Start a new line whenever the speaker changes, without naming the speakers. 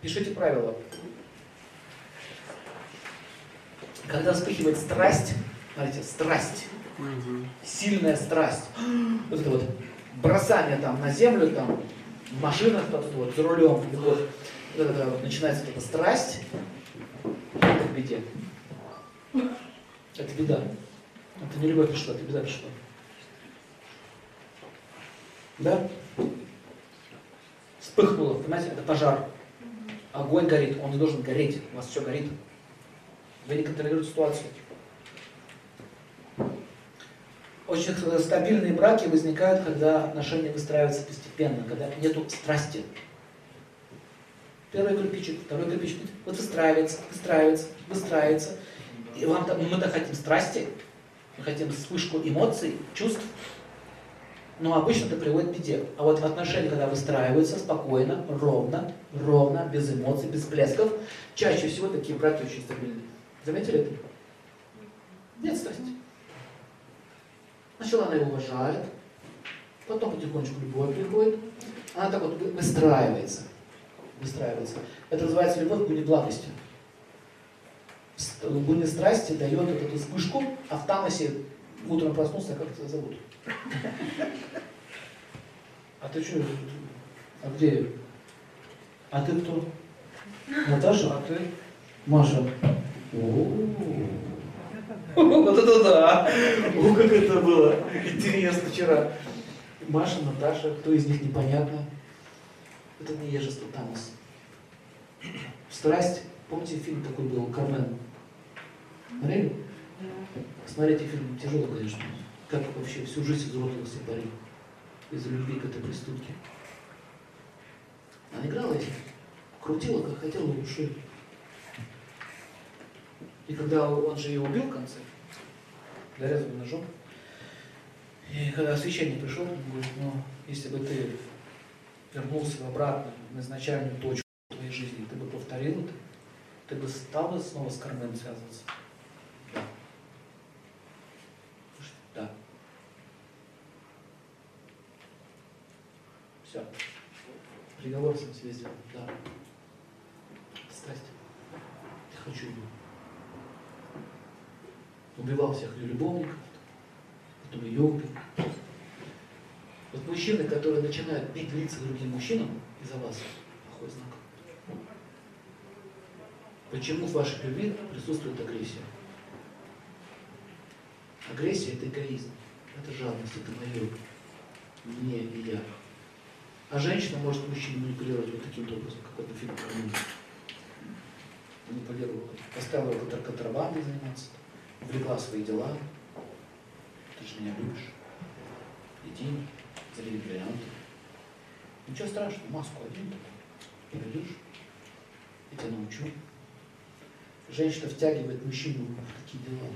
Пишите правила. Когда вспыхивает страсть, смотрите, страсть, сильная страсть, вот это вот бросание там на землю, там, в машинах, вот, вот, за рулем, и вот, вот это вот, начинается вот эта страсть, это в беде. Это беда. Это не любовь пришла, это беда пришла. Да? Вспыхнуло, понимаете, это пожар. Огонь горит, он не должен гореть, у вас все горит. Вы не контролируете ситуацию. Очень стабильные браки возникают, когда отношения выстраиваются постепенно, когда нету страсти. Первый кирпичик, второй кирпичик, вот выстраивается, выстраивается, выстраивается. И вам мы-то хотим страсти, мы хотим вспышку эмоций, чувств, но обычно это приводит к беде. А вот отношения, когда выстраиваются спокойно, ровно, ровно, без эмоций, без плесков, чаще всего такие браки очень стабильные. Заметили это? Нет страсти. Сначала она его уважает, потом потихонечку любовь приходит. Она так вот выстраивается. Выстраивается. Это называется любовь к благости. Гуне страсти дает вот эту вспышку, а в тамасе утром проснулся, как тебя зовут? А ты что? А где? А ты кто? Наташа? А ты? Маша. Вот это да! О, как это было интересно вчера. Маша, Наташа, кто из них непонятно. Это не ежество Тамас. Страсть. Помните, фильм такой был, Кармен? Смотрели? Смотрите фильм, тяжело, конечно. Как вообще всю жизнь изуродовался парень из-за любви к этой преступке. Она играла этим, крутила, как хотела души. И когда он же ее убил в конце, зарезал ножом, и когда священник пришел, он говорит, ну, если бы ты вернулся обратно на изначальную точку твоей жизни, ты бы повторил это, ты бы стал снова с Кармен связываться? Да. Да. Все. Приговор сам себе сделал. Да. Страсть. Я хочу его убивал всех ее любовников, потом ее убил. Вот мужчины, которые начинают бить лица другим мужчинам из-за вас, плохой знак. Почему в вашей любви присутствует агрессия? Агрессия – это эгоизм, это жадность, это мое, мне и я. А женщина может мужчину манипулировать вот таким образом, как это фильм Манипулировала. Поставила контрабандой заниматься влекла свои дела, ты же меня любишь, иди, залей бриллианты. Ничего страшного, маску один, пройдешь, я тебя научу. Женщина втягивает мужчину в такие дела.